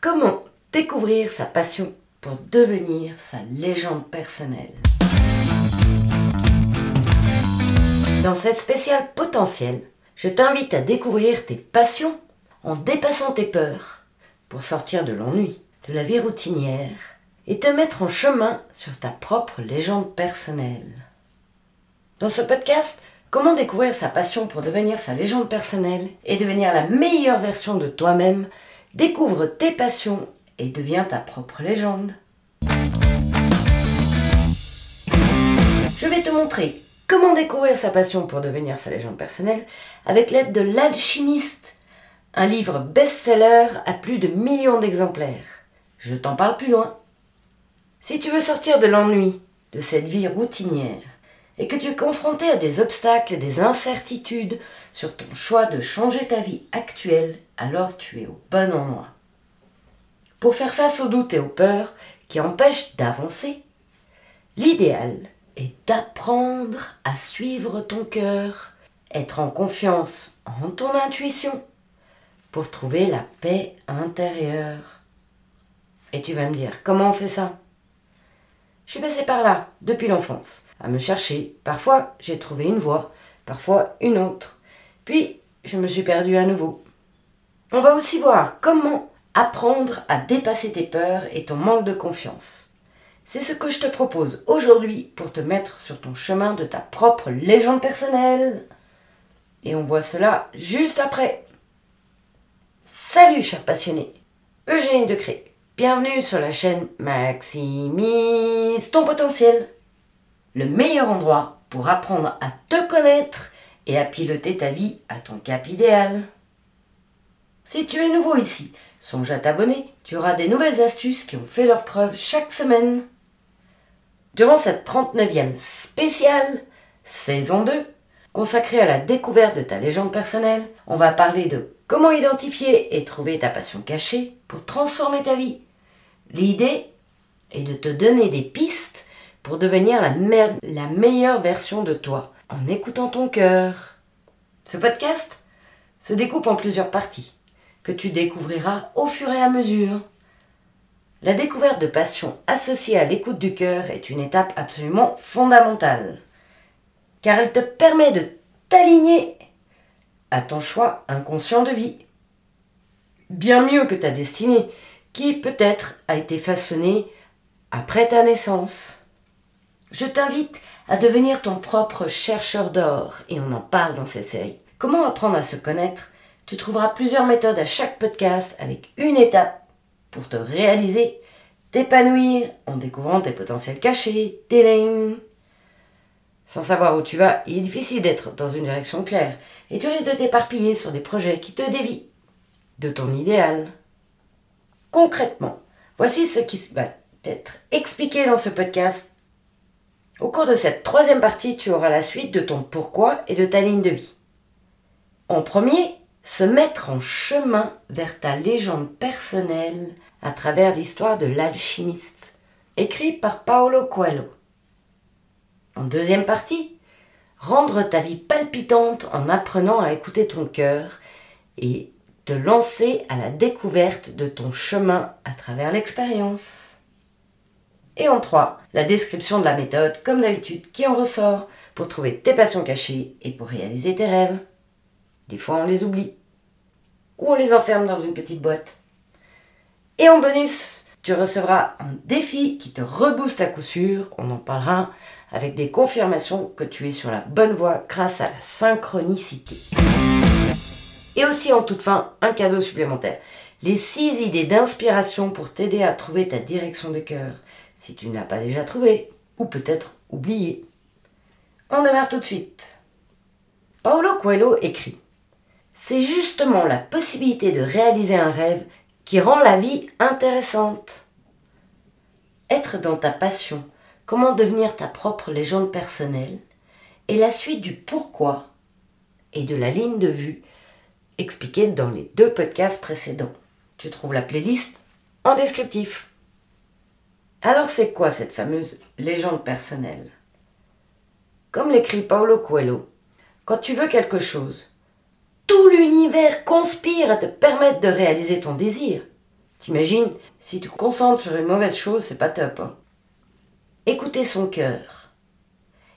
Comment découvrir sa passion pour devenir sa légende personnelle Dans cette spéciale potentielle, je t'invite à découvrir tes passions en dépassant tes peurs pour sortir de l'ennui, de la vie routinière et te mettre en chemin sur ta propre légende personnelle. Dans ce podcast, comment découvrir sa passion pour devenir sa légende personnelle et devenir la meilleure version de toi-même, découvre tes passions et deviens ta propre légende. Je vais te montrer comment découvrir sa passion pour devenir sa légende personnelle avec l'aide de l'alchimiste, un livre best-seller à plus de millions d'exemplaires. Je t'en parle plus loin. Si tu veux sortir de l'ennui de cette vie routinière et que tu es confronté à des obstacles des incertitudes sur ton choix de changer ta vie actuelle, alors tu es au bon endroit. Pour faire face aux doutes et aux peurs qui empêchent d'avancer, l'idéal est d'apprendre à suivre ton cœur, être en confiance en ton intuition pour trouver la paix intérieure. Et tu vas me dire, comment on fait ça? Je suis passé par là depuis l'enfance, à me chercher. Parfois, j'ai trouvé une voie, parfois une autre. Puis, je me suis perdu à nouveau. On va aussi voir comment apprendre à dépasser tes peurs et ton manque de confiance. C'est ce que je te propose aujourd'hui pour te mettre sur ton chemin de ta propre légende personnelle. Et on voit cela juste après. Salut chers passionnés, Eugénie Decré. Bienvenue sur la chaîne Maximise ton potentiel. Le meilleur endroit pour apprendre à te connaître et à piloter ta vie à ton cap idéal. Si tu es nouveau ici, songe à t'abonner, tu auras des nouvelles astuces qui ont fait leur preuve chaque semaine. Durant cette 39e spéciale, saison 2, consacrée à la découverte de ta légende personnelle, on va parler de comment identifier et trouver ta passion cachée pour transformer ta vie. L'idée est de te donner des pistes pour devenir la, meilleure version de toi en écoutant ton cœur. Ce podcast se découpe en plusieurs parties que tu découvriras au fur et à mesure. La découverte de passion associée à l'écoute du cœur est une étape absolument fondamentale, car elle te permet de t'aligner à ton choix inconscient de vie. Bien mieux que ta destinée, qui peut-être a été façonnée après ta naissance. Je t'invite à devenir ton propre chercheur d'or, et on en parle dans cette série. Comment apprendre à se connaître? Tu trouveras plusieurs méthodes à chaque podcast avec une étape pour te réaliser, t'épanouir en découvrant tes potentiels cachés, tes. Sans savoir où tu vas, il est difficile d'être dans une direction claire et tu risques de t'éparpiller sur des projets qui te dévient de ton idéal. Concrètement, voici ce qui va être expliqué dans ce podcast. Au cours de cette troisième partie, tu auras la suite de ton pourquoi et de ta ligne de vie. En premier, se mettre en chemin vers ta légende personnelle à travers l'histoire de l'alchimiste, écrit par Paolo Coelho. En deuxième partie, rendre ta vie palpitante en apprenant à écouter ton cœur et te lancer à la découverte de ton chemin à travers l'expérience. Et en trois, la description de la méthode, comme d'habitude, qui en ressort pour trouver tes passions cachées et pour réaliser tes rêves. Des fois, on les oublie ou on les enferme dans une petite boîte. Et en bonus, tu recevras un défi qui te rebooste à coup sûr, on en parlera, avec des confirmations que tu es sur la bonne voie grâce à la synchronicité. Et aussi en toute fin, un cadeau supplémentaire. Les 6 idées d'inspiration pour t'aider à trouver ta direction de cœur, si tu n'as pas déjà trouvé, ou peut-être oublié. On démarre tout de suite. Paolo Coelho écrit c'est justement la possibilité de réaliser un rêve qui rend la vie intéressante. Être dans ta passion, comment devenir ta propre légende personnelle, et la suite du pourquoi et de la ligne de vue expliquée dans les deux podcasts précédents. Tu trouves la playlist en descriptif. Alors c'est quoi cette fameuse légende personnelle? Comme l'écrit Paolo Coelho, quand tu veux quelque chose, tout l'univers conspire à te permettre de réaliser ton désir. T'imagines, si tu concentres sur une mauvaise chose, c'est pas top. Hein. Écouter son cœur.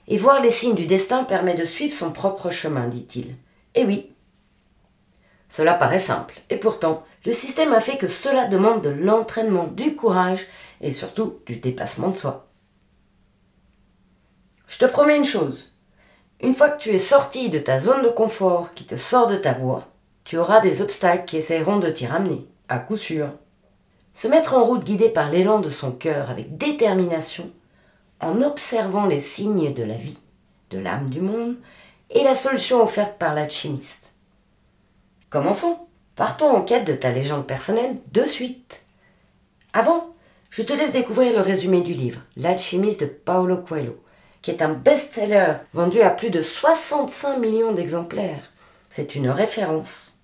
Et voir les signes du destin permet de suivre son propre chemin, dit-il. Eh oui. Cela paraît simple, et pourtant, le système a fait que cela demande de l'entraînement, du courage et surtout du dépassement de soi. Je te promets une chose. Une fois que tu es sorti de ta zone de confort qui te sort de ta voie, tu auras des obstacles qui essaieront de t'y ramener, à coup sûr. Se mettre en route guidé par l'élan de son cœur avec détermination, en observant les signes de la vie, de l'âme du monde, et la solution offerte par l'alchimiste. Commençons. Partons en quête de ta légende personnelle de suite. Avant, je te laisse découvrir le résumé du livre, L'alchimiste de Paulo Coelho, qui est un best-seller vendu à plus de 65 millions d'exemplaires. C'est une référence.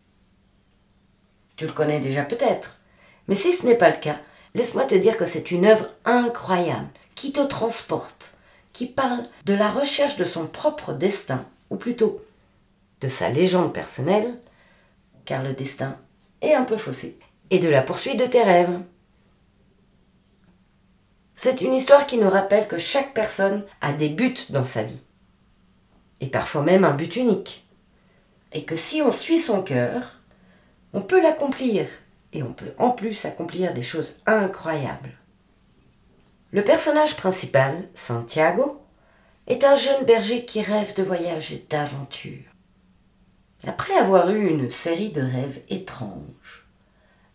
Tu le connais déjà peut-être, mais si ce n'est pas le cas, laisse-moi te dire que c'est une œuvre incroyable qui te transporte, qui parle de la recherche de son propre destin, ou plutôt de sa légende personnelle, car le destin est un peu faussé, et de la poursuite de tes rêves. C'est une histoire qui nous rappelle que chaque personne a des buts dans sa vie, et parfois même un but unique, et que si on suit son cœur, on peut l'accomplir, et on peut en plus accomplir des choses incroyables. Le personnage principal, Santiago, est un jeune berger qui rêve de voyage et d'aventure. Après avoir eu une série de rêves étranges,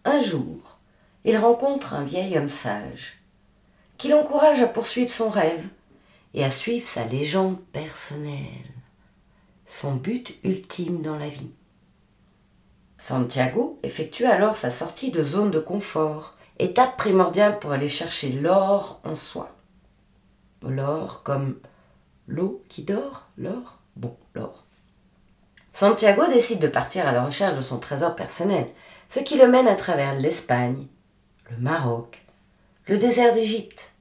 un jour, il rencontre un vieil homme sage qui l'encourage à poursuivre son rêve et à suivre sa légende personnelle, son but ultime dans la vie. Santiago effectue alors sa sortie de zone de confort, étape primordiale pour aller chercher l'or en soi. L'or comme l'eau qui dort, l'or Bon, l'or. Santiago décide de partir à la recherche de son trésor personnel, ce qui le mène à travers l'Espagne, le Maroc, le désert d'Égypte,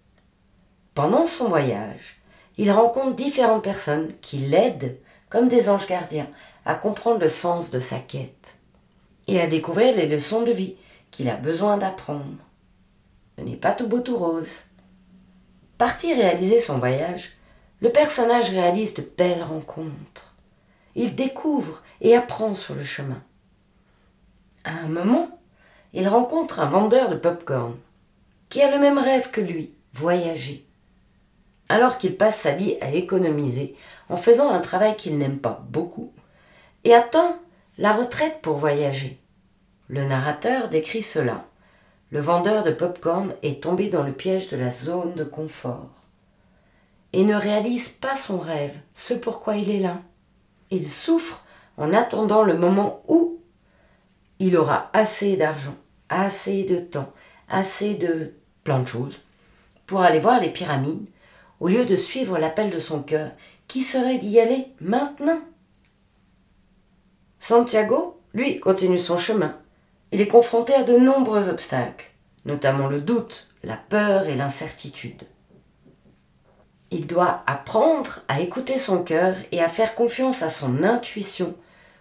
pendant son voyage, il rencontre différentes personnes qui l'aident, comme des anges gardiens, à comprendre le sens de sa quête et à découvrir les leçons de vie qu'il a besoin d'apprendre. Ce n'est pas tout beau tout rose. Parti réaliser son voyage, le personnage réalise de belles rencontres. Il découvre et apprend sur le chemin. À un moment, il rencontre un vendeur de pop-corn qui a le même rêve que lui, voyager alors qu'il passe sa vie à économiser en faisant un travail qu'il n'aime pas beaucoup et attend la retraite pour voyager. Le narrateur décrit cela. Le vendeur de pop-corn est tombé dans le piège de la zone de confort et ne réalise pas son rêve, ce pourquoi il est là. Il souffre en attendant le moment où il aura assez d'argent, assez de temps, assez de plein de choses pour aller voir les pyramides au lieu de suivre l'appel de son cœur, qui serait d'y aller maintenant? Santiago, lui, continue son chemin. Il est confronté à de nombreux obstacles, notamment le doute, la peur et l'incertitude. Il doit apprendre à écouter son cœur et à faire confiance à son intuition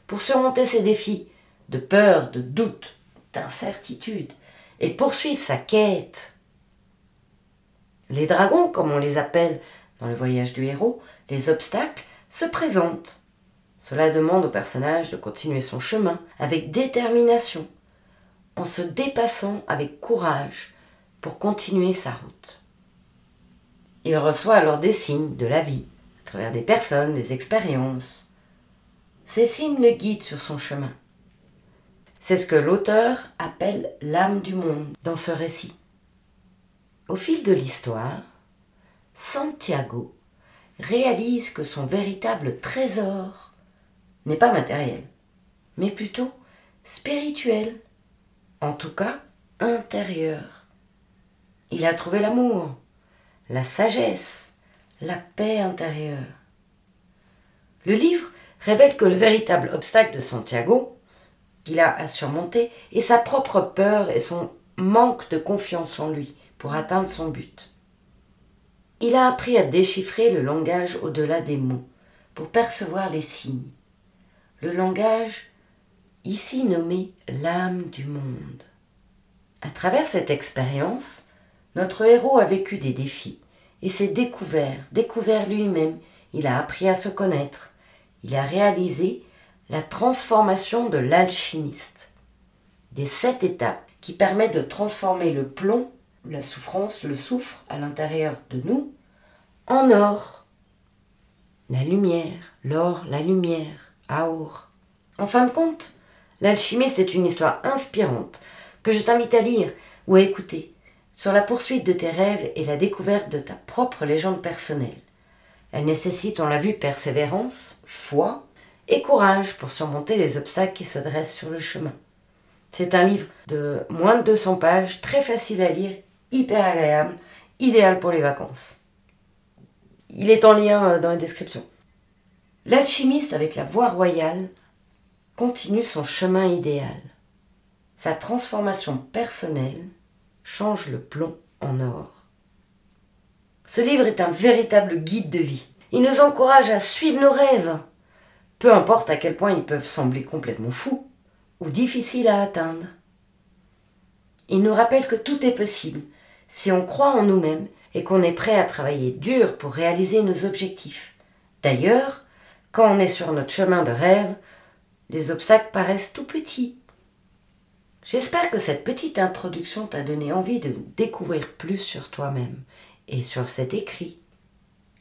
pour surmonter ses défis de peur, de doute, d'incertitude et poursuivre sa quête les dragons, comme on les appelle dans le voyage du héros, les obstacles, se présentent. Cela demande au personnage de continuer son chemin avec détermination, en se dépassant avec courage pour continuer sa route. Il reçoit alors des signes de la vie, à travers des personnes, des expériences. Ces signes le guident sur son chemin. C'est ce que l'auteur appelle l'âme du monde dans ce récit. Au fil de l'histoire, Santiago réalise que son véritable trésor n'est pas matériel, mais plutôt spirituel, en tout cas intérieur. Il a trouvé l'amour, la sagesse, la paix intérieure. Le livre révèle que le véritable obstacle de Santiago, qu'il a à surmonter, est sa propre peur et son manque de confiance en lui, pour atteindre son but. Il a appris à déchiffrer le langage au-delà des mots, pour percevoir les signes. Le langage, ici nommé l'âme du monde. À travers cette expérience, notre héros a vécu des défis et s'est découvert, découvert lui-même, il a appris à se connaître, il a réalisé la transformation de l'alchimiste. Des sept étapes qui permettent de transformer le plomb, la souffrance, le soufre à l'intérieur de nous, en or. La lumière, l'or, la lumière, aur. En fin de compte, l'alchimiste est une histoire inspirante que je t'invite à lire ou à écouter sur la poursuite de tes rêves et la découverte de ta propre légende personnelle. Elle nécessite, on l'a vu, persévérance, foi et courage pour surmonter les obstacles qui se dressent sur le chemin. C'est un livre de moins de 200 pages, très facile à lire, hyper agréable, idéal pour les vacances. Il est en lien euh, dans la description. L'alchimiste avec la voie royale continue son chemin idéal. Sa transformation personnelle change le plomb en or. Ce livre est un véritable guide de vie. Il nous encourage à suivre nos rêves, peu importe à quel point ils peuvent sembler complètement fous ou difficiles à atteindre. Il nous rappelle que tout est possible si on croit en nous-mêmes et qu'on est prêt à travailler dur pour réaliser nos objectifs. D'ailleurs, quand on est sur notre chemin de rêve, les obstacles paraissent tout petits. J'espère que cette petite introduction t'a donné envie de découvrir plus sur toi-même et sur cet écrit.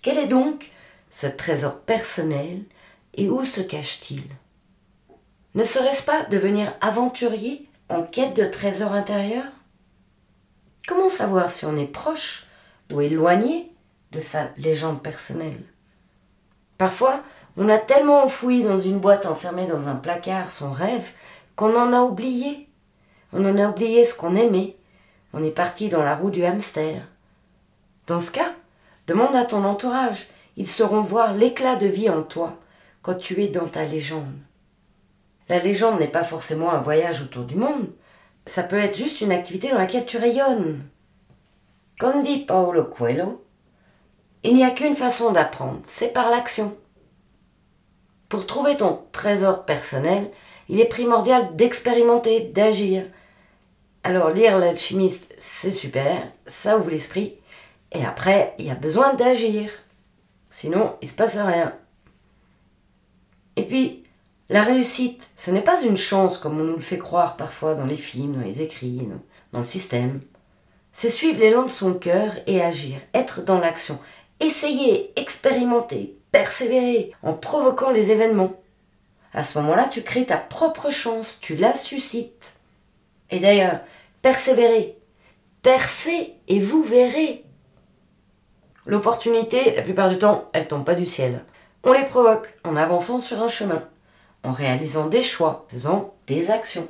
Quel est donc ce trésor personnel et où se cache-t-il? Ne serait-ce pas devenir aventurier en quête de trésors intérieurs? Comment savoir si on est proche ou éloigné de sa légende personnelle? Parfois, on a tellement enfoui dans une boîte enfermée dans un placard son rêve qu'on en a oublié. On en a oublié ce qu'on aimait. On est parti dans la roue du hamster. Dans ce cas, demande à ton entourage. Ils sauront voir l'éclat de vie en toi quand tu es dans ta légende. La légende n'est pas forcément un voyage autour du monde. Ça peut être juste une activité dans laquelle tu rayonnes. Comme dit Paolo Coelho, il n'y a qu'une façon d'apprendre, c'est par l'action. Pour trouver ton trésor personnel, il est primordial d'expérimenter, d'agir. Alors lire l'alchimiste, c'est super, ça ouvre l'esprit, et après, il y a besoin d'agir. Sinon, il se passe rien. Et puis, la réussite, ce n'est pas une chance comme on nous le fait croire parfois dans les films, dans les écrits, dans le système. C'est suivre l'élan de son cœur et agir, être dans l'action, essayer, expérimenter, persévérer en provoquant les événements. À ce moment-là, tu crées ta propre chance, tu la suscites. Et d'ailleurs, persévérer, percez et vous verrez. L'opportunité, la plupart du temps, elle tombe pas du ciel. On les provoque en avançant sur un chemin, en réalisant des choix, faisant des actions,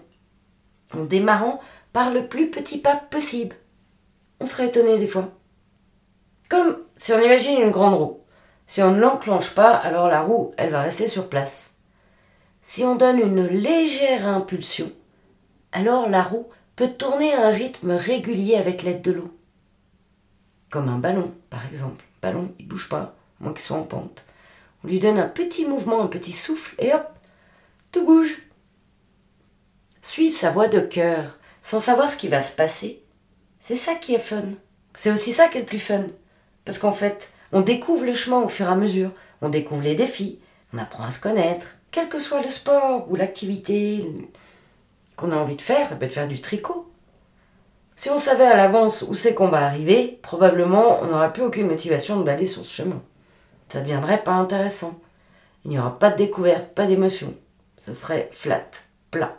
en démarrant par le plus petit pas possible. On serait étonné des fois. Comme si on imagine une grande roue. Si on ne l'enclenche pas, alors la roue, elle va rester sur place. Si on donne une légère impulsion, alors la roue peut tourner à un rythme régulier avec l'aide de l'eau. Comme un ballon, par exemple. Le ballon, il bouge pas, moins qu'il soit en pente. On lui donne un petit mouvement, un petit souffle, et hop, tout bouge. Suivre sa voix de cœur, sans savoir ce qui va se passer, c'est ça qui est fun. C'est aussi ça qui est le plus fun. Parce qu'en fait, on découvre le chemin au fur et à mesure, on découvre les défis, on apprend à se connaître, quel que soit le sport ou l'activité qu'on a envie de faire, ça peut être faire du tricot. Si on savait à l'avance où c'est qu'on va arriver, probablement on n'aurait plus aucune motivation d'aller sur ce chemin. Ça ne deviendrait pas intéressant. Il n'y aura pas de découverte, pas d'émotion. Ce serait flat, plat.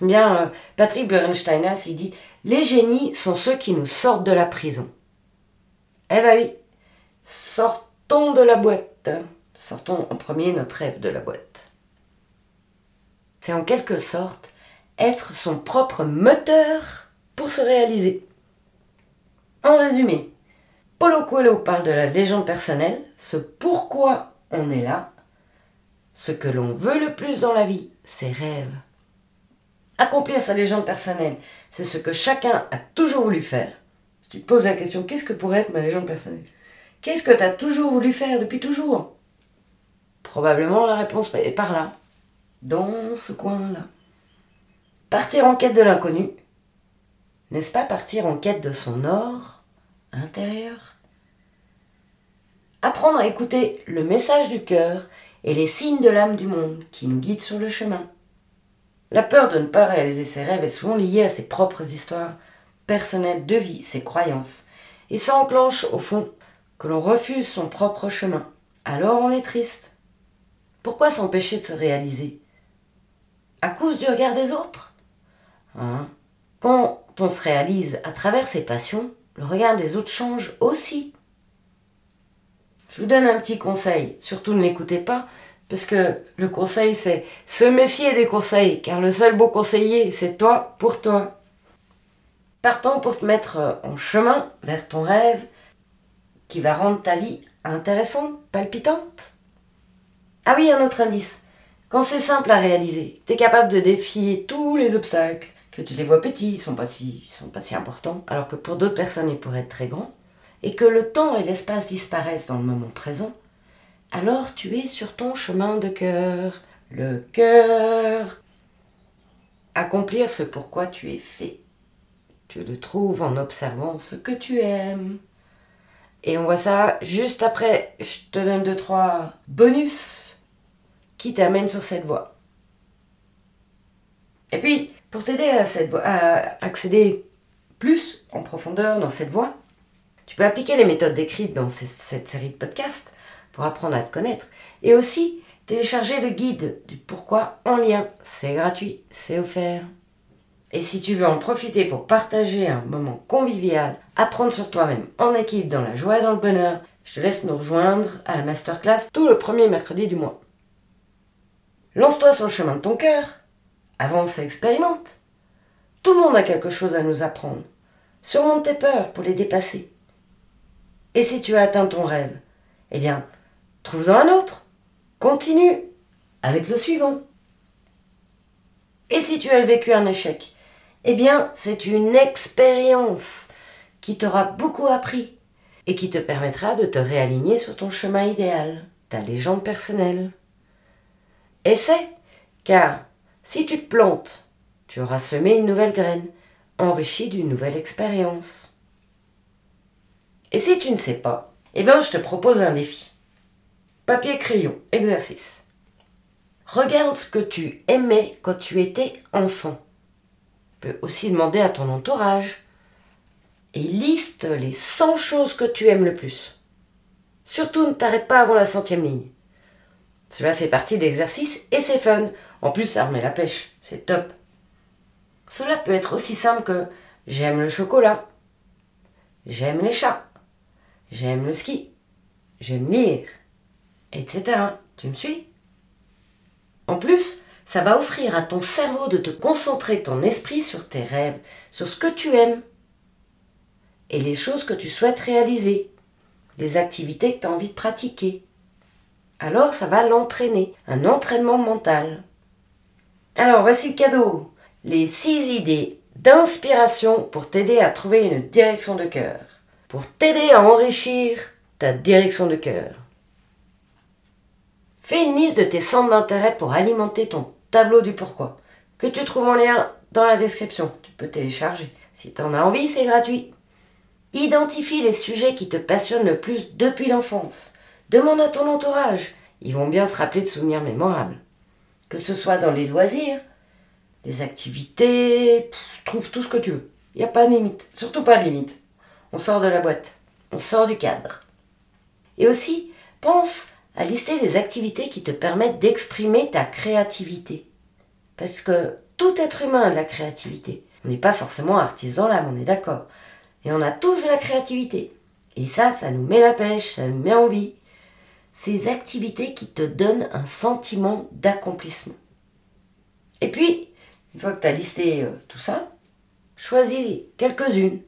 Bien, euh, Patrick Berensteinas, il dit Les génies sont ceux qui nous sortent de la prison. Eh ben oui, sortons de la boîte. Sortons en premier notre rêve de la boîte. C'est en quelque sorte être son propre moteur pour se réaliser. En résumé, Paulo Coelho parle de la légende personnelle, ce pourquoi on est là, ce que l'on veut le plus dans la vie, ses rêves. Accomplir sa légende personnelle, c'est ce que chacun a toujours voulu faire. Si tu te poses la question, qu'est-ce que pourrait être ma légende personnelle? Qu'est-ce que tu as toujours voulu faire depuis toujours? Probablement la réponse est par là, dans ce coin-là. Partir en quête de l'inconnu, N'est-ce pas partir en quête de son or intérieur? Apprendre à écouter le message du cœur et les signes de l'âme du monde qui nous guident sur le chemin. La peur de ne pas réaliser ses rêves est souvent liée à ses propres histoires personnelles de vie, ses croyances. Et ça enclenche, au fond, que l'on refuse son propre chemin. Alors on est triste. Pourquoi s'empêcher de se réaliser? À cause du regard des autres? Hein? Quand on se réalise à travers ses passions, le regard des autres change aussi. Je vous donne un petit conseil, surtout ne l'écoutez pas, parce que le conseil, c'est se méfier des conseils, car le seul beau conseiller, c'est toi pour toi. Partons pour te mettre en chemin vers ton rêve qui va rendre ta vie intéressante, palpitante. Ah oui, un autre indice. Quand c'est simple à réaliser, tu es capable de défier tous les obstacles, que tu les vois petits, ils sont pas si, sont pas si importants, alors que pour d'autres personnes ils pourraient être très grands, et que le temps et l'espace disparaissent dans le moment présent, alors tu es sur ton chemin de cœur. Le cœur. Accomplir ce pourquoi tu es fait. Tu le trouves en observant ce que tu aimes. Et on voit ça juste après. Je te donne deux, trois bonus qui t'amènent sur cette voie. Et puis, pour t'aider à, à accéder plus en profondeur dans cette voie, tu peux appliquer les méthodes décrites dans cette série de podcasts pour apprendre à te connaître. Et aussi télécharger le guide du pourquoi en lien. C'est gratuit, c'est offert. Et si tu veux en profiter pour partager un moment convivial, apprendre sur toi-même en équipe dans la joie et dans le bonheur, je te laisse nous rejoindre à la masterclass tout le premier mercredi du mois. Lance-toi sur le chemin de ton cœur. Avance et expérimente. Tout le monde a quelque chose à nous apprendre. Surmonte tes peurs pour les dépasser. Et si tu as atteint ton rêve, eh bien, Trouve-en un autre. Continue avec le suivant. Et si tu as vécu un échec Eh bien, c'est une expérience qui t'aura beaucoup appris et qui te permettra de te réaligner sur ton chemin idéal, ta légende personnelle. Essaie, car si tu te plantes, tu auras semé une nouvelle graine, enrichie d'une nouvelle expérience. Et si tu ne sais pas, eh bien, je te propose un défi. Papier crayon, exercice. Regarde ce que tu aimais quand tu étais enfant. Tu peux aussi demander à ton entourage. Et liste les 100 choses que tu aimes le plus. Surtout ne t'arrête pas avant la centième ligne. Cela fait partie de l'exercice et c'est fun. En plus, ça remet la pêche. C'est top. Cela peut être aussi simple que j'aime le chocolat. J'aime les chats. J'aime le ski. J'aime lire etc. Tu me suis? En plus, ça va offrir à ton cerveau de te concentrer ton esprit sur tes rêves, sur ce que tu aimes et les choses que tu souhaites réaliser, les activités que tu as envie de pratiquer. Alors ça va l'entraîner, un entraînement mental. Alors voici le cadeau, les six idées d'inspiration pour t'aider à trouver une direction de cœur, pour t'aider à enrichir ta direction de cœur. Fais une liste de tes centres d'intérêt pour alimenter ton tableau du pourquoi, que tu trouves en lien dans la description. Tu peux télécharger. Si tu en as envie, c'est gratuit. Identifie les sujets qui te passionnent le plus depuis l'enfance. Demande à ton entourage. Ils vont bien se rappeler de souvenirs mémorables. Que ce soit dans les loisirs, les activités, trouve tout ce que tu veux. Il n'y a pas de limite. Surtout pas de limite. On sort de la boîte. On sort du cadre. Et aussi, pense à lister les activités qui te permettent d'exprimer ta créativité. Parce que tout être humain a de la créativité. On n'est pas forcément artiste dans l'âme, on est d'accord. Et on a tous de la créativité. Et ça, ça nous met la pêche, ça nous met en vie. Ces activités qui te donnent un sentiment d'accomplissement. Et puis, une fois que tu as listé euh, tout ça, choisis quelques-unes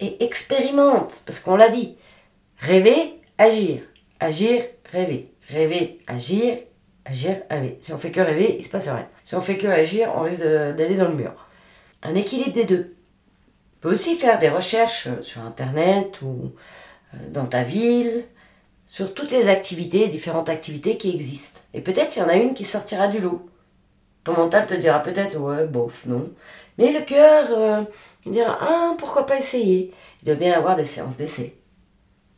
et expérimente. Parce qu'on l'a dit, rêver, agir. Agir, rêver. Rêver, agir, agir, rêver. Si on fait que rêver, il se passe rien. Si on fait que agir, on risque d'aller dans le mur. Un équilibre des deux. Tu aussi faire des recherches sur Internet ou euh, dans ta ville, sur toutes les activités, différentes activités qui existent. Et peut-être qu'il y en a une qui sortira du lot. Ton mental te dira peut-être ouais, bof, non. Mais le cœur, euh, il dira ah, pourquoi pas essayer Il doit bien avoir des séances d'essai.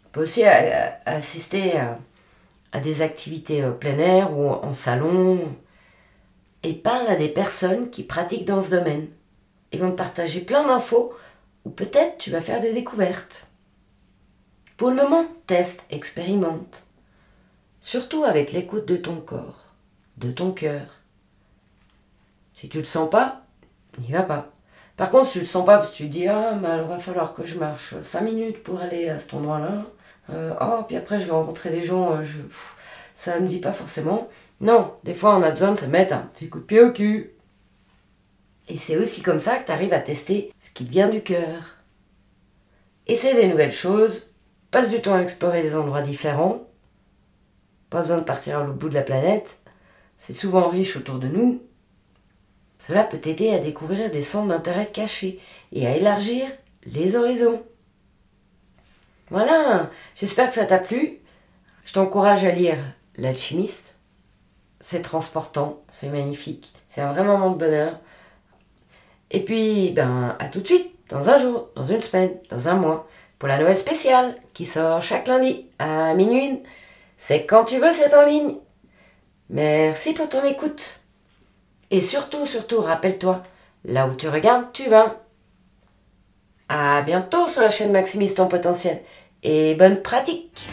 On peut aussi assister à, des activités plein air ou en salon et parle à des personnes qui pratiquent dans ce domaine. Ils vont te partager plein d'infos ou peut-être tu vas faire des découvertes. Pour le moment, teste, expérimente. Surtout avec l'écoute de ton corps, de ton cœur. Si tu le sens pas, n'y va pas. Par contre, si tu le sens pas parce que tu dis ah mais alors va falloir que je marche 5 minutes pour aller à cet endroit-là. Euh, oh puis après je vais rencontrer des gens, euh, je, ça me dit pas forcément. Non, des fois on a besoin de se mettre un petit coup de pied au cul. Et c'est aussi comme ça que tu arrives à tester ce qui vient du cœur. Essaie des nouvelles choses, passe du temps à explorer des endroits différents. Pas besoin de partir l'autre bout de la planète, c'est souvent riche autour de nous. Cela peut t'aider à découvrir des centres d'intérêt cachés et à élargir les horizons. Voilà, j'espère que ça t'a plu. Je t'encourage à lire L'alchimiste. C'est transportant, c'est magnifique, c'est un vrai moment de bonheur. Et puis, ben, à tout de suite, dans un jour, dans une semaine, dans un mois, pour la Noël spéciale qui sort chaque lundi à minuit. C'est quand tu veux, c'est en ligne. Merci pour ton écoute. Et surtout, surtout, rappelle-toi, là où tu regardes, tu vas. À bientôt sur la chaîne Maximise ton potentiel et bonne pratique